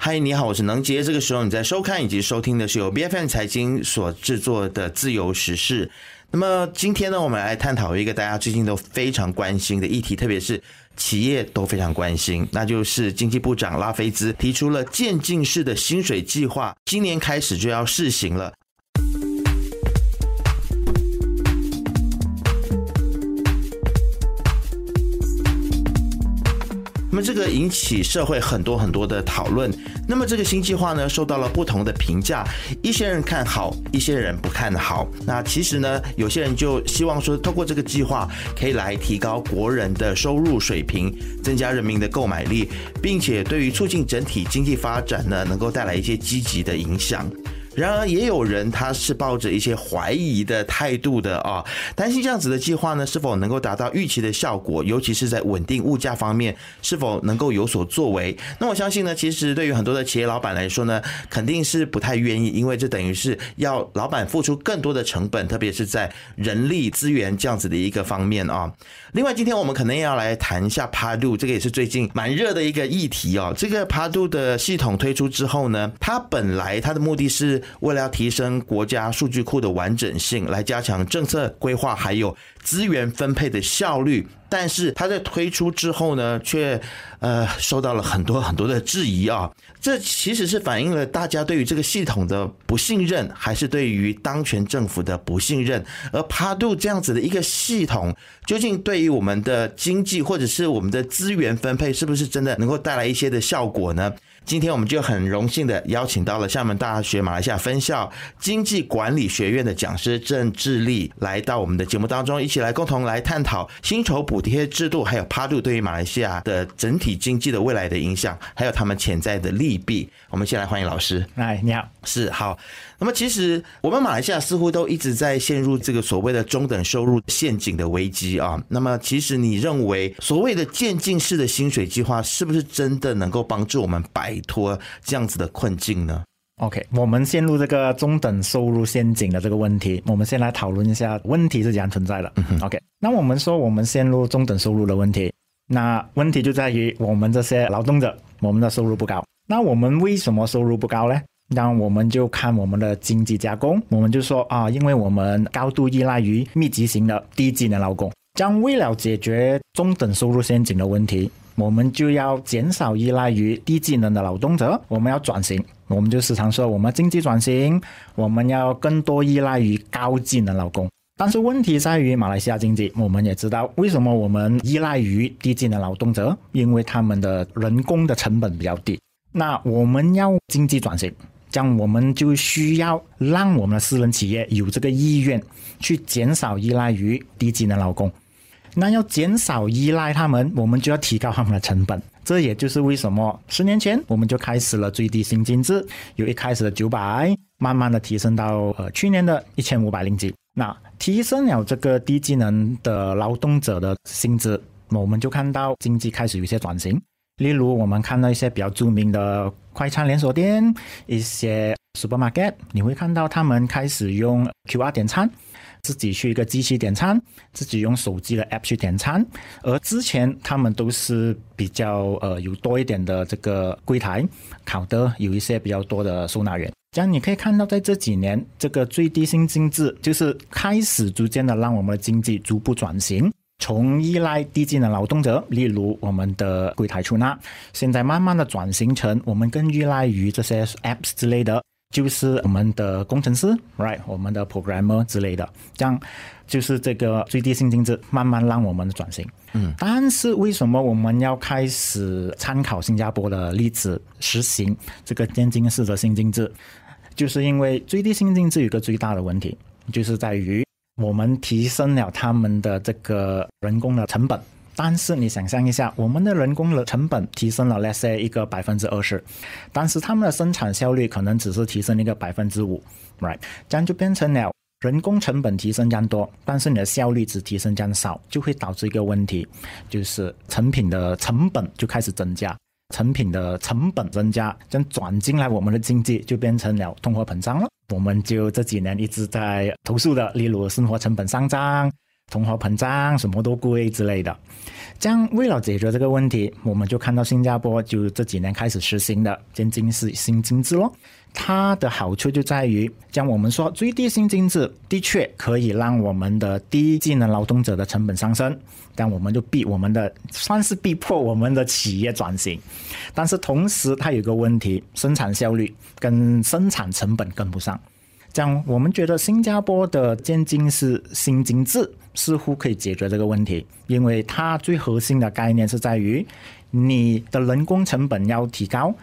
嗨，你好，我是能杰。这个时候你在收看以及收听的是由 B F N 财经所制作的自由时事。那么今天呢，我们来探讨一个大家最近都非常关心的议题，特别是企业都非常关心，那就是经济部长拉菲兹提出了渐进式的薪水计划，今年开始就要试行了。么这个引起社会很多很多的讨论。那么这个新计划呢，受到了不同的评价，一些人看好，一些人不看好。那其实呢，有些人就希望说，透过这个计划，可以来提高国人的收入水平，增加人民的购买力，并且对于促进整体经济发展呢，能够带来一些积极的影响。然而，也有人他是抱着一些怀疑的态度的啊，担心这样子的计划呢是否能够达到预期的效果，尤其是在稳定物价方面是否能够有所作为。那我相信呢，其实对于很多的企业老板来说呢，肯定是不太愿意，因为这等于是要老板付出更多的成本，特别是在人力资源这样子的一个方面啊。另外，今天我们可能要来谈一下帕杜，这个也是最近蛮热的一个议题哦。这个帕杜的系统推出之后呢，它本来它的目的是。为了要提升国家数据库的完整性，来加强政策规划还有资源分配的效率，但是它在推出之后呢，却呃受到了很多很多的质疑啊。这其实是反映了大家对于这个系统的不信任，还是对于当权政府的不信任？而帕杜这样子的一个系统，究竟对于我们的经济或者是我们的资源分配，是不是真的能够带来一些的效果呢？今天我们就很荣幸的邀请到了厦门大学马来西亚分校经济管理学院的讲师郑智利来到我们的节目当中，一起来共同来探讨薪酬补贴制度还有趴度对于马来西亚的整体经济的未来的影响，还有他们潜在的利弊。我们先来欢迎老师。哎，你好，是好。那么其实我们马来西亚似乎都一直在陷入这个所谓的中等收入陷阱的危机啊。那么其实你认为所谓的渐进式的薪水计划，是不是真的能够帮助我们摆脱这样子的困境呢？OK，我们陷入这个中等收入陷阱的这个问题，我们先来讨论一下问题是怎样存在的。OK，那我们说我们陷入中等收入的问题，那问题就在于我们这些劳动者，我们的收入不高。那我们为什么收入不高呢？那我们就看我们的经济加工，我们就说啊，因为我们高度依赖于密集型的低技能劳工，将为了解决中等收入陷阱的问题，我们就要减少依赖于低技能的劳动者，我们要转型，我们就时常说我们经济转型，我们要更多依赖于高技能劳工。但是问题在于马来西亚经济，我们也知道为什么我们依赖于低技能劳动者，因为他们的人工的成本比较低。那我们要经济转型。这样我们就需要让我们的私人企业有这个意愿去减少依赖于低技能劳工。那要减少依赖他们，我们就要提高他们的成本。这也就是为什么十年前我们就开始了最低薪金制，由一开始的九百，慢慢的提升到呃去年的一千五百零几。那提升了这个低技能的劳动者的薪资，我们就看到经济开始有些转型。例如，我们看到一些比较著名的快餐连锁店，一些 supermarket，你会看到他们开始用 QR 点餐，自己去一个机器点餐，自己用手机的 app 去点餐。而之前他们都是比较呃有多一点的这个柜台，考的有一些比较多的收纳员。这样你可以看到，在这几年，这个最低薪金制就是开始逐渐的让我们的经济逐步转型。从依赖低技能劳动者，例如我们的柜台出纳，现在慢慢的转型成我们更依赖于这些 apps 之类的，就是我们的工程师，right，我们的 programmer 之类的，这样就是这个最低薪金制慢慢让我们转型。嗯，但是为什么我们要开始参考新加坡的例子实行这个渐进式的薪金制？就是因为最低薪金制有一个最大的问题，就是在于。我们提升了他们的这个人工的成本，但是你想象一下，我们的人工的成本提升了，let's say 一个百分之二十，但是他们的生产效率可能只是提升一个百分之五，right？这样就变成了人工成本提升将多，但是你的效率只提升将少，就会导致一个问题，就是成品的成本就开始增加。成品的成本增加，将转进来我们的经济就变成了通货膨胀了。我们就这几年一直在投诉的，例如生活成本上涨、通货膨胀什么都贵之类的。这样为了解决这个问题，我们就看到新加坡就这几年开始实行的渐进式新经济咯。它的好处就在于，将我们说最低薪金制的确可以让我们的低技能劳动者的成本上升，但我们就逼我们的算是逼迫我们的企业转型。但是同时它有个问题，生产效率跟生产成本跟不上。这样我们觉得新加坡的渐进式新经制似乎可以解决这个问题，因为它最核心的概念是在于你的人工成本要提高。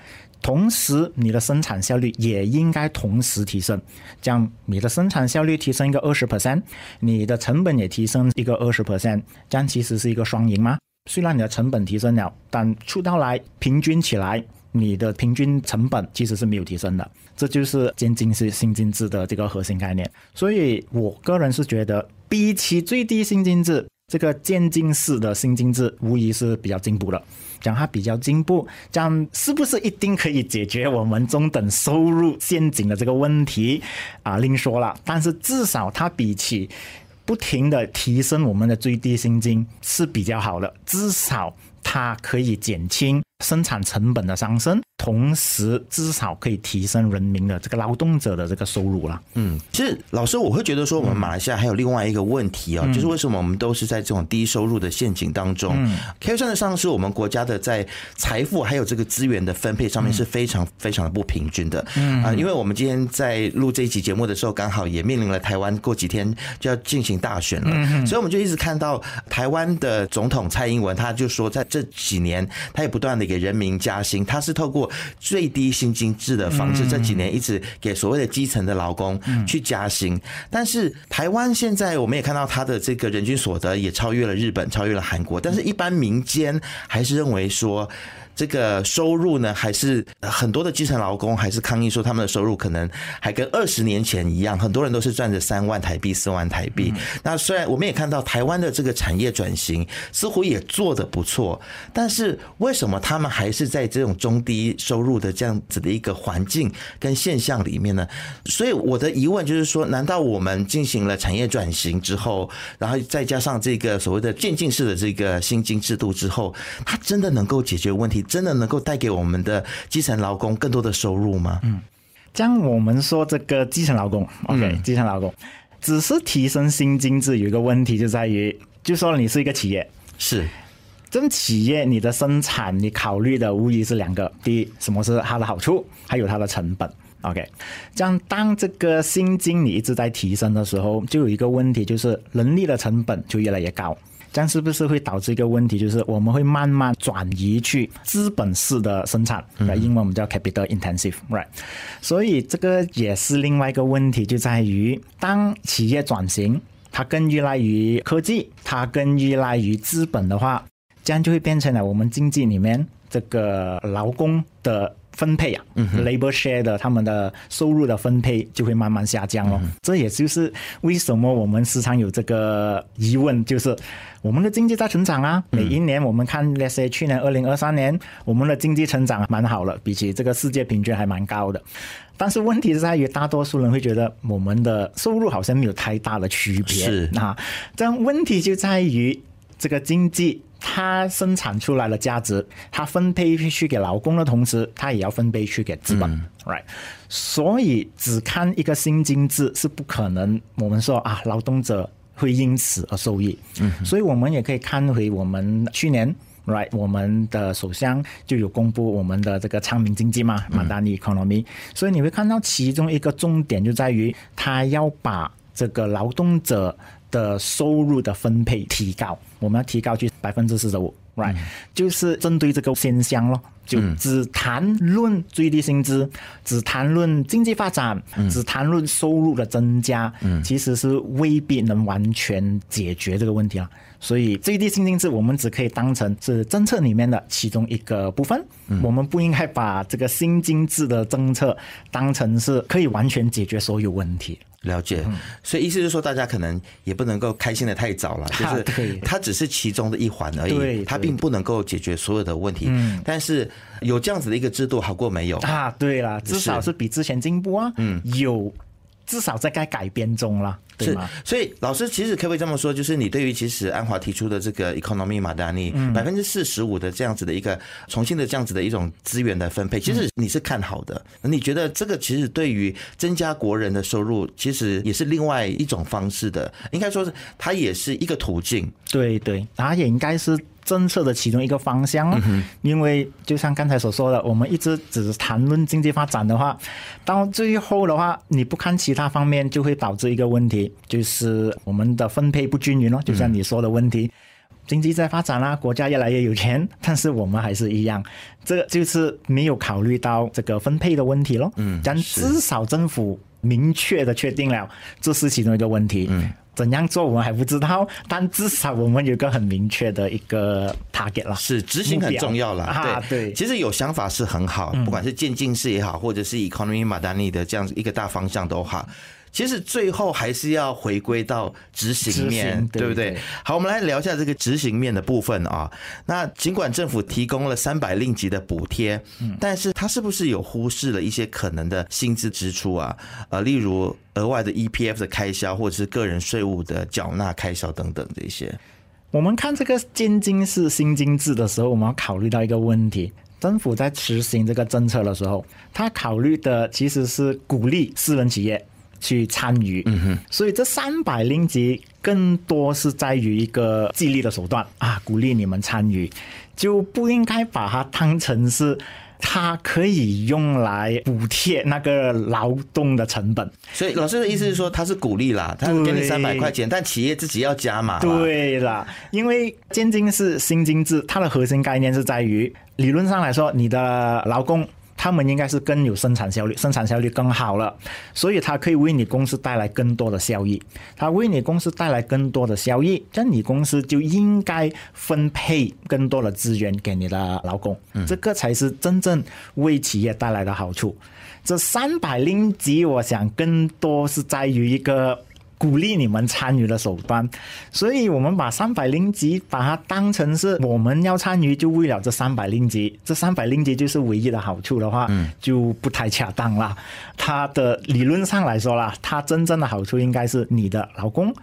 同时，你的生产效率也应该同时提升，这样你的生产效率提升一个二十 percent，你的成本也提升一个二十 percent，这样其实是一个双赢吗？虽然你的成本提升了，但出到来平均起来，你的平均成本其实是没有提升的。这就是渐进式新经济的这个核心概念。所以我个人是觉得，比起最低薪金制，这个渐进式的新金制无疑是比较进步的。讲它比较进步，这样是不是一定可以解决我们中等收入陷阱的这个问题啊？另说了，但是至少它比起不停的提升我们的最低薪金是比较好的，至少它可以减轻生产成本的上升。同时，至少可以提升人民的这个劳动者的这个收入了。嗯，其实老师，我会觉得说，我们马来西亚还有另外一个问题啊，就是为什么我们都是在这种低收入的陷阱当中？可以算得上是我们国家的在财富还有这个资源的分配上面是非常非常的不平均的。嗯啊，因为我们今天在录这一期节目的时候，刚好也面临了台湾过几天就要进行大选了，所以我们就一直看到台湾的总统蔡英文，他就说在这几年，他也不断的给人民加薪，他是透过最低薪金制的方式，这几年一直给所谓的基层的劳工去加薪，但是台湾现在我们也看到他的这个人均所得也超越了日本，超越了韩国，但是一般民间还是认为说。这个收入呢，还是很多的基层劳工还是抗议说，他们的收入可能还跟二十年前一样，很多人都是赚着三万台币、四万台币。那虽然我们也看到台湾的这个产业转型似乎也做得不错，但是为什么他们还是在这种中低收入的这样子的一个环境跟现象里面呢？所以我的疑问就是说，难道我们进行了产业转型之后，然后再加上这个所谓的渐进式的这个薪金制度之后，它真的能够解决问题？真的能够带给我们的基层劳工更多的收入吗？嗯，将我们说这个基层劳工，OK，基层劳工只是提升薪金制，有一个问题就在于，就说你是一个企业，是，这企业你的生产，你考虑的无疑是两个，第一，什么是它的好处，还有它的成本，OK，这样当这个薪金你一直在提升的时候，就有一个问题，就是人力的成本就越来越高。这样是不是会导致一个问题，就是我们会慢慢转移去资本式的生产，来英文我们叫 capital intensive，right？所以这个也是另外一个问题，就在于当企业转型，它更依赖于科技，它更依赖于资本的话，这样就会变成了我们经济里面这个劳工的。分配啊嗯，labor share 的他们的收入的分配就会慢慢下降哦。这也就是为什么我们时常有这个疑问，就是我们的经济在成长啊。每一年我们看，let's say 去年二零二三年，我们的经济成长蛮好了，比起这个世界平均还蛮高的。但是问题是在于，大多数人会觉得我们的收入好像没有太大的区别。是啊，这样问题就在于这个经济。它生产出来的价值，它分配去给劳工的同时，它也要分配去给资本，right？所以只看一个薪金制是不可能。我们说啊，劳动者会因此而受益。嗯，所以我们也可以看回我们去年，right？我们的首相就有公布我们的这个昌明经济嘛，马达尼 economy。所以你会看到其中一个重点就在于，他要把这个劳动者。的收入的分配提高，我们要提高去百分之四十五，right？就是针对这个现象咯，就只谈论最低薪资，只谈论经济发展，只谈论收入的增加，其实是未必能完全解决这个问题啊。所以最低薪资我们只可以当成是政策里面的其中一个部分，我们不应该把这个新经济的政策当成是可以完全解决所有问题。了解，所以意思就是说，大家可能也不能够开心的太早了，就是它只是其中的一环而已，它并不能够解决所有的问题。但是有这样子的一个制度好过没有啊？对了，至少是比之前进步啊。嗯，有至少在该改编中了，对所以老师其实可不可以这么说，就是你对于其实安华提出的这个 economy 马达尼嗯百分之四十五的这样子的一个重新的这样子的一种资源的分配，其嗯实你是看好的。你觉得这个其实对于增加国人的收入，其实也是另外一种方式的，应该说是它也是一个途径。对对，它也应该是政策的其中一个方向哦。因为就像刚才所说的，我们一直只谈论经济发展的话，到最后的话，你不看其他方面，就会导致一个问题，就是我们的分配不均匀哦。就像你说的问题。经济在发展啦，国家越来越有钱，但是我们还是一样，这个就是没有考虑到这个分配的问题咯。嗯，但至少政府明确的确定了，这是其中一个问题。嗯，怎样做我们还不知道，但至少我们有个很明确的一个 target 啦。是执行很重要啦，目标啊对对其实有想法是很好，不管是渐进式也好，或者是 economy 马达尼的这样子一个大方向都好。其实最后还是要回归到执行面，对对不对对？好，我们来聊一下这个执行面的部分啊。那尽管政府提供了三百令吉的补贴，但是它是不是有忽视了一些可能的薪资支出啊？呃，例如额外的 EPF 的开销，或者是个人税务的缴纳开销等等这些。我们看这个渐进式新金制的时候，我们要考虑到一个问题：政府在实行这个政策的时候，他考虑的其实是鼓励私人企业去参与。嗯哼，所以这三百令吉更多是在于一个激励的手段啊，鼓励你们参与，就不应该把它当成是。它可以用来补贴那个劳动的成本，所以老师的意思是说，他是鼓励啦，他给你对三百块钱，但企业自己要加码。对啦，因为渐进式新经制，它的核心概念是在于，理论上来说，你的劳工他们应该是更有生产效率，生产效率更好了，所以它可以为你公司带来更多的效益。它为你公司带来更多的效益，这样你公司就应该分配更多的资源给你的劳工，这个才是真正为企业带来的好处。这三百零级，我想更多是在于一个。鼓励你们参与的手段，所以我们把三百零级把它当成是我们要参与，就为了这三百零级，这三百零级就是唯一的好处的话，就不太恰当啦。它的理论上来说啦，它真正的好处应该是你的劳工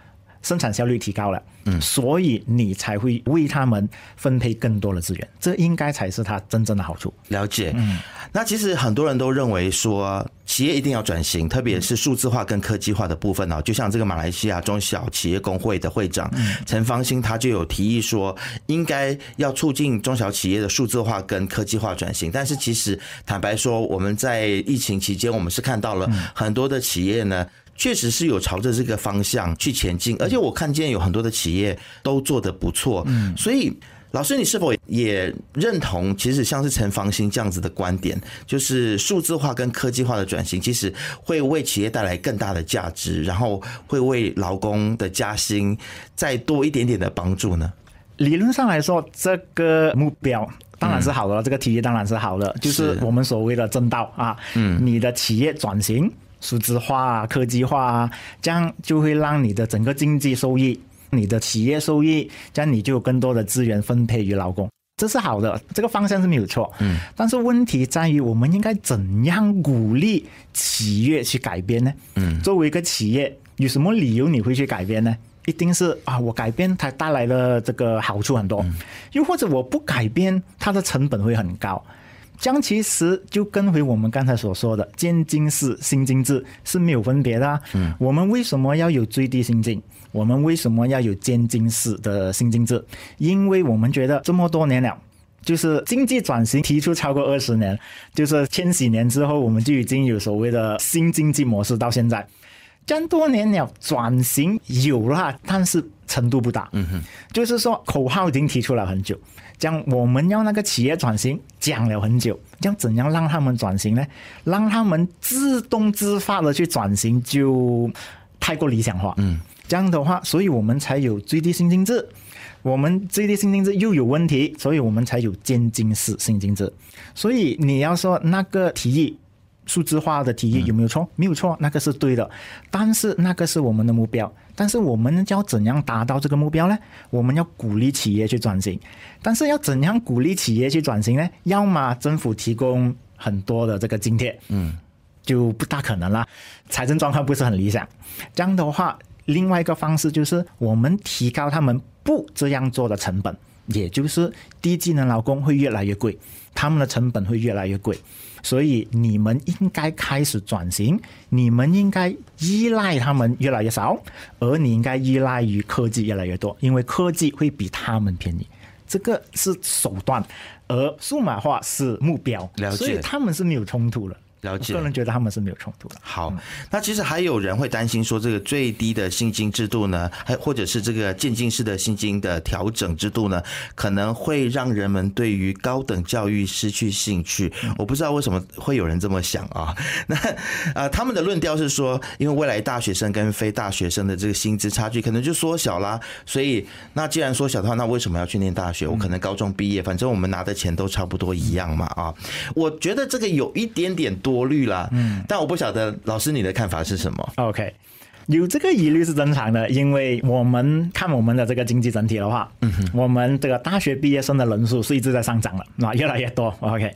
生产效率提高了，嗯，所以你才会为他们分配更多的资源，这应该才是它真正的好处。了解。嗯那其实很多人都认为说，企业一定要转型，特别是数字化跟科技化的部分啊。就像这个马来西亚中小企业工会的会长陈方兴，他就有提议说，应该要促进中小企业的数字化跟科技化转型。但是其实坦白说，我们在疫情期间，我们是看到了很多的企业呢。确实是有朝着这个方向去前进，而且我看见有很多的企业都做得不错，嗯，所以老师，你是否也认同，其实像是陈方兴这样子的观点，就是数字化跟科技化的转型，其实会为企业带来更大的价值，然后会为劳工的加薪再多一点点的帮助呢？理论上来说，这个目标当然是好的，这个提议当然是好的，就是是我们所谓的正道啊。嗯，你的企业转型、数字化啊、科技化啊，这样就会让你的整个经济收益、你的企业收益，这样你就有更多的资源分配于劳工。这是好的，这个方向是没有错。嗯，但是问题在于，我们应该怎样鼓励企业去改变呢？嗯，作为一个企业，有什么理由你会去改变呢？一定是啊，我改变它带来的这个好处很多，又或者我不改变，它的成本会很高。这样其实就跟回我们刚才所说的渐进式新经制是没有分别的、啊。嗯，我们为什么要有最低薪金？我们为什么要有渐进式的新经制？因为我们觉得这么多年了。就是经济转型提出超过二十年，就是千禧年之后，我们就已经有所谓的新经济模式，到现在这样多年了，转型有了，但是程度不大。嗯哼，就是说口号已经提出了很久，这样我们要那个企业转型讲了很久，要怎样让他们转型呢？让他们自动自发的去转型，就太过理想化。嗯，这样的话，所以我们才有最低薪金制。我们最低薪金制又有问题，所以我们才有渐进式薪金制。所以你要说那个提议。数字化的提议有没有错？没有错，那个是对的，但是那个是我们的目标。但是我们要怎样达到这个目标呢？我们要鼓励企业去转型，但是要怎样鼓励企业去转型呢？要么政府提供很多的这个津贴，嗯，就不大可能啦，财政状况不是很理想。这样的话，另外一个方式就是我们提高他们不这样做的成本，也就是低技能劳工会越来越贵，他们的成本会越来越贵。所以你们应该开始转型，你们应该依赖他们越来越少，而你应该依赖于科技越来越多，因为科技会比他们便宜。这个是手段，而数码化是目标，所以他们是没有冲突的。了解，个人觉得他们是没有冲突的。好，那其实还有人会担心说，这个最低的薪金制度呢，还或者是这个渐进式的薪金的调整制度呢，可能会让人们对于高等教育失去兴趣。我不知道为什么会有人这么想啊？那啊，他们的论调是说，因为未来大学生跟非大学生的这个薪资差距可能就缩小啦，所以那既然缩小的话，那为什么要去念大学？我可能高中毕业，反正我们拿的钱都差不多一样嘛啊？我觉得这个有一点点多。多虑啦，嗯，但我不晓得老师你的看法是什么？OK，有这个疑虑是正常的，因为我们看我们的这个经济整体的话，嗯哼，我们这个大学毕业生的人数是一直在上涨了，那越来越多。OK，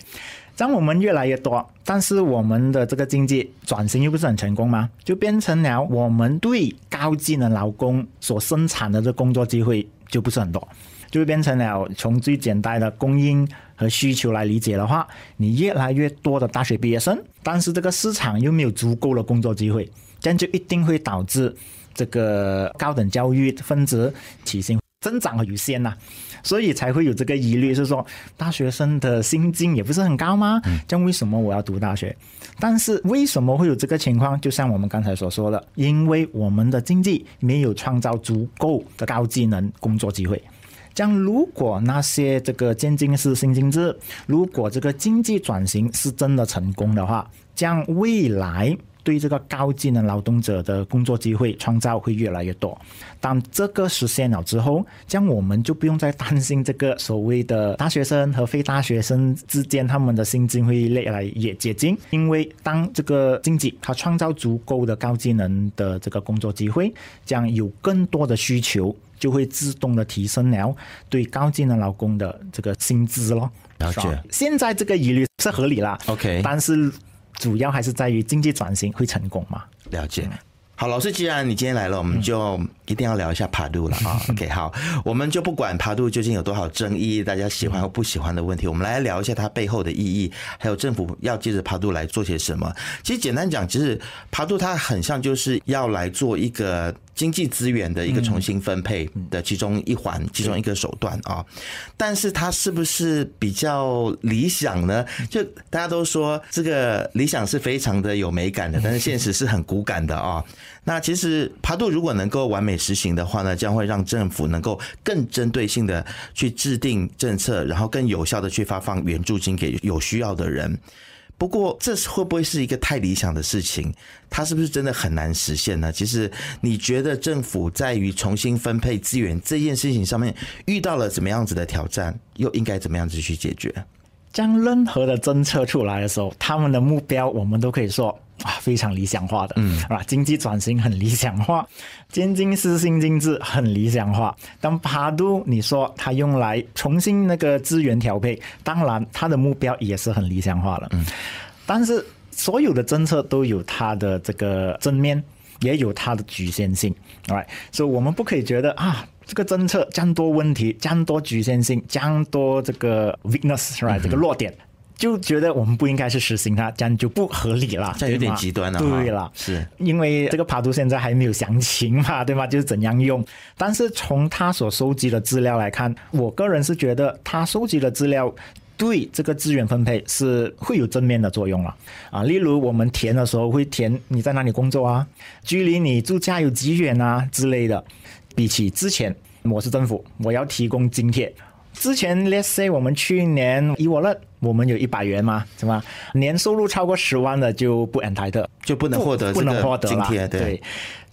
当我们越来越多，但是我们的这个经济转型又不是很成功吗？就变成了我们对高技能劳工所生产的这工作机会就不是很多。就变成了从最简单的供应和需求来理解的话，你越来越多的大学毕业生，但是这个市场又没有足够的工作机会，这样就一定会导致这个高等教育分值起薪增长有限呐，所以才会有这个疑虑，是说大学生的薪金也不是很高吗？这样为什么我要读大学？但是为什么会有这个情况？就像我们刚才所说的，因为我们的经济没有创造足够的高技能工作机会。将如果那些这个渐进式新经济，如果这个经济转型是真的成功的话，将未来对这个高技能劳动者的工作机会创造会越来越多。当这个实现了之后，将我们就不用再担心这个所谓的大学生和非大学生之间他们的薪金会越来越接近，因为当这个经济它创造足够的高技能的这个工作机会，将有更多的需求。就会自动的提升了对高技能劳工的这个薪资咯。了解，现在这个疑虑是合理啦。OK，但是主要还是在于经济转型会成功吗？了解。好，老师，既然你今天来了，我们就一定要聊一下爬度了啊。OK，好，我们就不管爬度究竟有多少争议，大家喜欢或不喜欢的问题，我们来聊一下它背后的意义，还有政府要借着爬度来做些什么。其实简单讲，其实爬度它很像就是要来做一个。经济资源的一个重新分配的其中一环，其中一个手段啊，但是它是不是比较理想呢？就大家都说这个理想是非常的有美感的，但是现实是很骨感的啊。那其实爬度如果能够完美实行的话呢，将会让政府能够更针对性的去制定政策，然后更有效的去发放援助金给有需要的人。不过，这会不会是一个太理想的事情？它是不是真的很难实现呢？其实，你觉得政府在于重新分配资源这件事情上面遇到了怎么样子的挑战，又应该怎么样子去解决？将任何的政策出来的时候，他们的目标我们都可以说。啊，非常理想化的，嗯，啊，经济转型很理想化，渐进式新经济很理想化。当帕杜你说他用来重新那个资源调配，当然他的目标也是很理想化了，嗯。但是所有的政策都有它的这个正面，也有它的局限性，right？所以我们不可以觉得啊，这个政策将多问题，将多局限性，将多这个 weakness，right？这个弱点。就觉得我们不应该去实行它，这样就不合理了，这有点极端了。对了，是因为这个爬图现在还没有详情嘛，对吗？就是怎样用。但是从他所收集的资料来看，我个人是觉得他收集的资料对这个资源分配是会有正面的作用了啊。例如我们填的时候会填你在哪里工作啊，距离你住家有几远啊之类的。比起之前我是政府，我要提供津贴。之前，let's say 我们去年以我乐，我们有一百元嘛，是吧？年收入超过十万的就不 entitled，就不能获得不能获得津贴，对。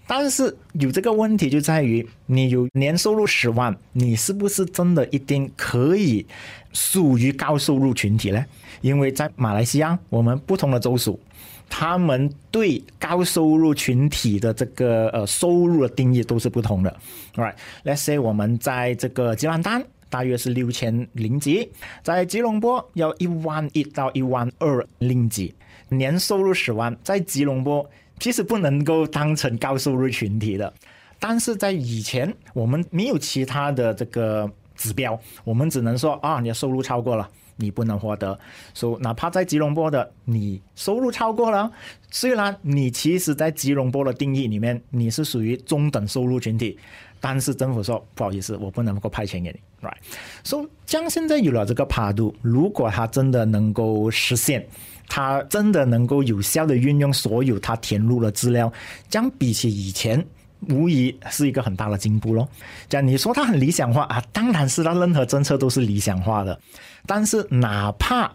但是有这个问题就在于，你有年收入十万，你是不是真的一定可以属于高收入群体呢？因为在马来西亚，我们不同的州属，他们对高收入群体的这个呃收入的定义都是不同的。Right，let's say 我们在这个吉兰丹。大约是六千零几，在吉隆坡要一万一到一万二零几，年收入十万，在吉隆坡其实不能够当成高收入群体的，但是在以前我们没有其他的这个指标，我们只能说啊，你的收入超过了。你不能获得，所以哪怕在吉隆坡的你收入超过了，虽然你其实，在吉隆坡的定义里面你是属于中等收入群体，但是政府说不好意思，我不能够派钱给你，right？所以，将现在有了这个帕度，如果它真的能够实现，它真的能够有效的运用所有它填入的资料，将比起以前。无疑是一个很大的进步喽。讲你说它很理想化啊，当然是它任何政策都是理想化的。但是哪怕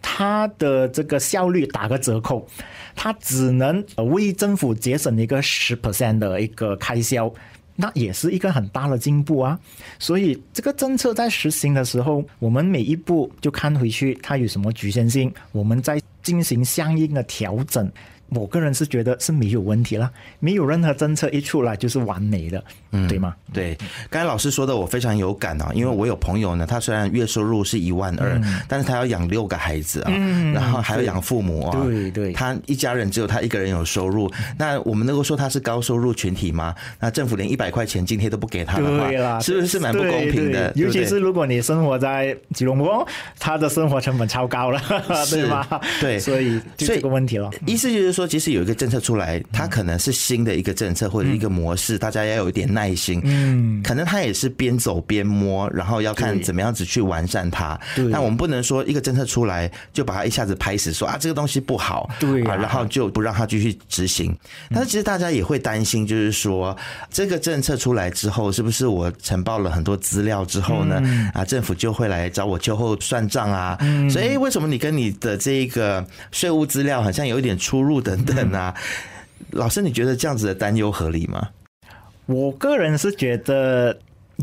它的这个效率打个折扣，它只能为政府节省一个十 percent 的一个开销，那也是一个很大的进步啊。所以这个政策在实行的时候，我们每一步就看回去它有什么局限性，我们再进行相应的调整。我个人是觉得是没有问题了，没有任何政策一出来就是完美的，嗯，对吗？对，刚才老师说的我非常有感啊，因为我有朋友呢，他虽然月收入是一万二，但是他要养六个孩子啊，然后还要养父母啊，对对，他一家人只有他一个人有收入，那我们能够说他是高收入群体吗？那政府连一百块钱津贴都不给他的话，是不是是蛮不公平的？尤其是如果你生活在吉隆坡，他的生活成本超高了，对吗？对，所以就这个问题了，意思就是。说，即使有一个政策出来，它可能是新的一个政策或者一个模式，大家要有一点耐心。嗯，可能它也是边走边摸，然后要看怎么样子去完善它。对但我们不能说一个政策出来就把它一下子拍死，说啊这个东西不好，对啊，然后就不让它继续执行。但是其实大家也会担心，就是说这个政策出来之后，是不是我呈报了很多资料之后呢？啊，政府就会来找我秋后算账啊？所以为什么你跟你的这个税务资料好像有一点出入？等等啊，老师，你觉得这样子的担忧合理吗？我个人是觉得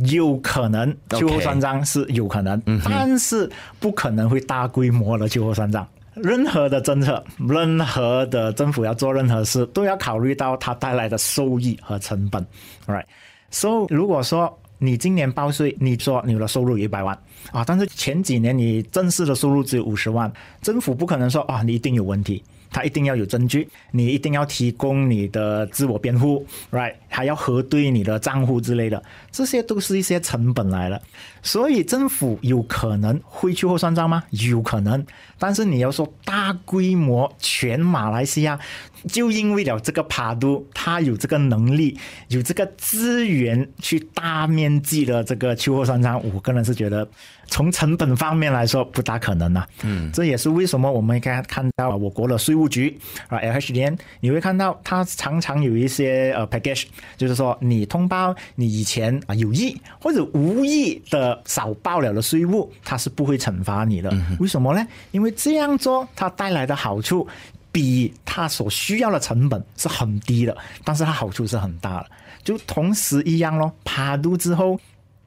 有可能秋后算账是有可能，但是不可能会大规模的秋后算账。任何的政策，任何的政府要做任何事，都要考虑到它带来的收益和成本。Right，所以如果说你今年报税，你说你的收入有一百万啊，但是前几年你正式的收入只有五十万，政府不可能说啊，你一定有问题。他一定要有证据，你一定要提供你的自我辩护，right？还要核对你的账户之类的，这些都是一些成本来了。所以政府有可能会去后算账吗？有可能，但是你要说大规模全马来西亚，就因为了这个帕都，他有这个能力，有这个资源去大面积的这个秋后算账，我个人是觉得。从成本方面来说，不大可能呐。嗯，这也是为什么我们看看到我国的税务局啊，LHD，你会看到它常常有一些呃 package，就是说你通报你以前啊有意或者无意的少报了的税务，它是不会惩罚你的。为什么呢？因为这样做它带来的好处比它所需要的成本是很低的，但是它好处是很大的。就同时一样咯，爬度之后。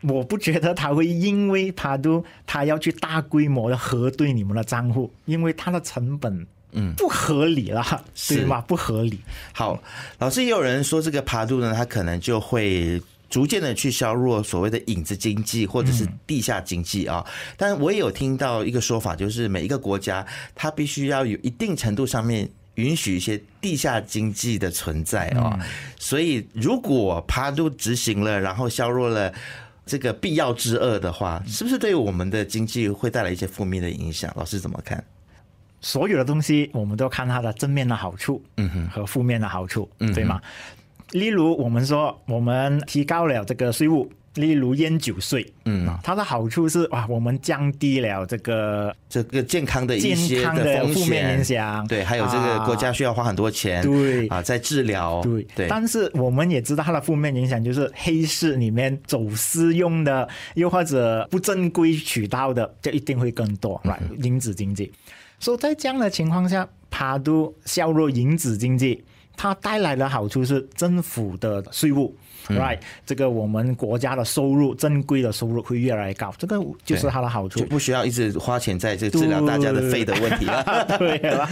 我不觉得他会因为他都他要去大规模的核对你们的账户，因为他的成本嗯不合理了，是吗？不合理。好，老师也有人说这个爬度呢，他可能就会逐渐的去削弱所谓的影子经济或者是地下经济啊。但我也有听到一个说法，就是每一个国家它必须要有一定程度上面允许一些地下经济的存在啊。所以如果爬度执行了，然后削弱了。这个必要之恶的话，是不是对我们的经济会带来一些负面的影响？老师怎么看？所有的东西，我们都看它的正面的好处，嗯哼，和负面的好处，嗯，对吗？例如，我们说，我们提高了这个税务。例如烟酒税，嗯，它的好处是哇，我们降低了这个这个健康的一些的负面影响，对，还有这个国家需要花很多钱，对。啊，在治疗，对。对。但是我们也知道它的负面影响就是黑市里面走私用的，又或者不正规渠道的，就一定会更多，来银子经济。所以在这样的情况下，爬都削弱银子经济。它带来的好处是政府的税务。Right，这个我们国家的收入，正规的收入会越来越高，这个就是它的好处，就不需要一直花钱在这治疗大家的肺的问题了。对了，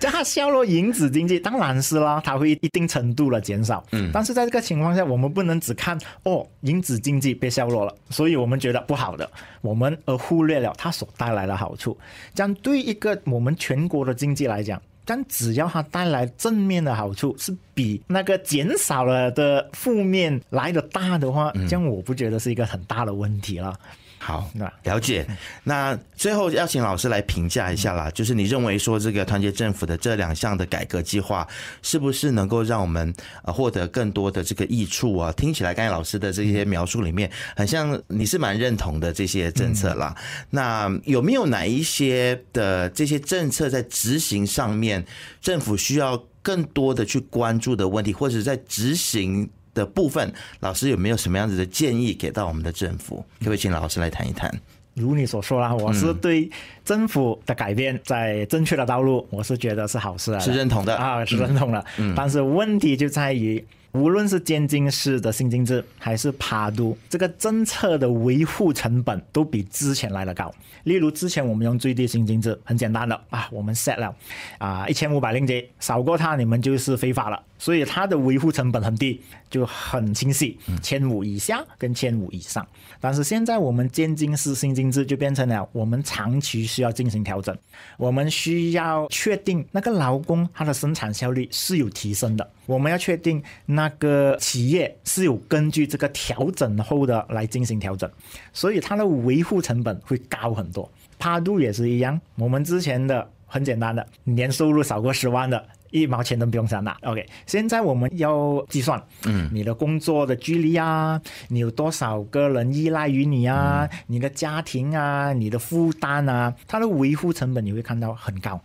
叫它削弱银子经济，当然是啦，它会一定程度的减少。嗯，但是在这个情况下，我们不能只看哦，银子经济被削弱了，所以我们觉得不好的，我们而忽略了它所带来的好处。这样对一个我们全国的经济来讲。但只要它带来正面的好处是比那个减少了的负面来的大的话，这样我不觉得是一个很大的问题了。好，那了解。那最后要请老师来评价一下啦，就是你认为说这个团结政府的这两项的改革计划，是不是能够让我们呃获得更多的这个益处啊？听起来刚才老师的这些描述里面，很像你是蛮认同的这些政策啦。那有没有哪一些的这些政策在执行上面，政府需要更多的去关注的问题，或者在执行？的部分，老师有没有什么样子的建议给到我们的政府？可不可以请老师来谈一谈？如你所说啦，我是对政府的改变在正确的道路，我是觉得是好事啊，是认同的啊，是认同的。嗯，但是问题就在于。无论是监禁式的新金制，还是爬都，这个政策的维护成本都比之前来的高。例如，之前我们用最低薪金制，很简单的啊，我们 set 了啊一千五百令吉，少过它你们就是非法了。所以它的维护成本很低，就很清晰，千五以下跟千五以上。但是现在我们渐进式新金制就变成了，我们长期需要进行调整，我们需要确定那个劳工他的生产效率是有提升的，我们要确定那。那个企业是有根据这个调整后的来进行调整，所以它的维护成本会高很多。趴度也是一样，我们之前的很简单的，年收入少过十万的，一毛钱都不用想拿。OK，现在我们要计算，嗯，你的工作的距离啊，你有多少个人依赖于你啊，你的家庭啊，你的负担啊，它的维护成本你会看到很高。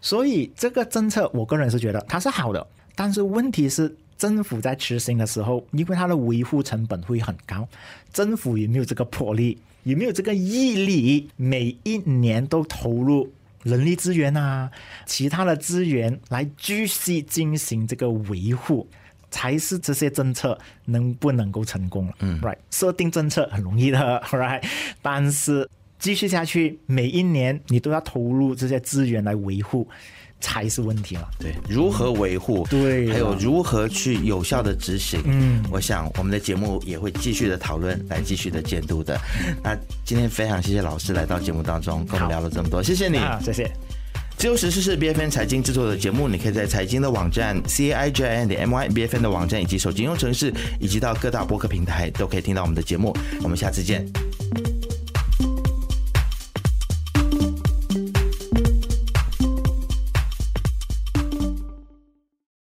所以这个政策，我个人是觉得它是好的，但是问题是。政府在执行的时候，因为它的维护成本会很高，政府有没有这个魄力，有没有这个毅力，每一年都投入人力资源啊，其他的资源来继续进行这个维护，才是这些政策能不能够成功嗯，right，设定政策很容易的，right，但是继续下去，每一年你都要投入这些资源来维护。才是问题了。对，如何维护？对，还有如何去有效的执行？嗯，我想我们的节目也会继续的讨论，来继续的监督的。那今天非常谢谢老师来到节目当中，跟我们聊了这么多，谢谢你，谢谢。自由时事是 B F N 财经制作的节目，你可以在财经的网站 C A I J N 点 M Y B F N 的网站以及手机应用程式，以及到各大播客平台都可以听到我们的节目。我们下次见。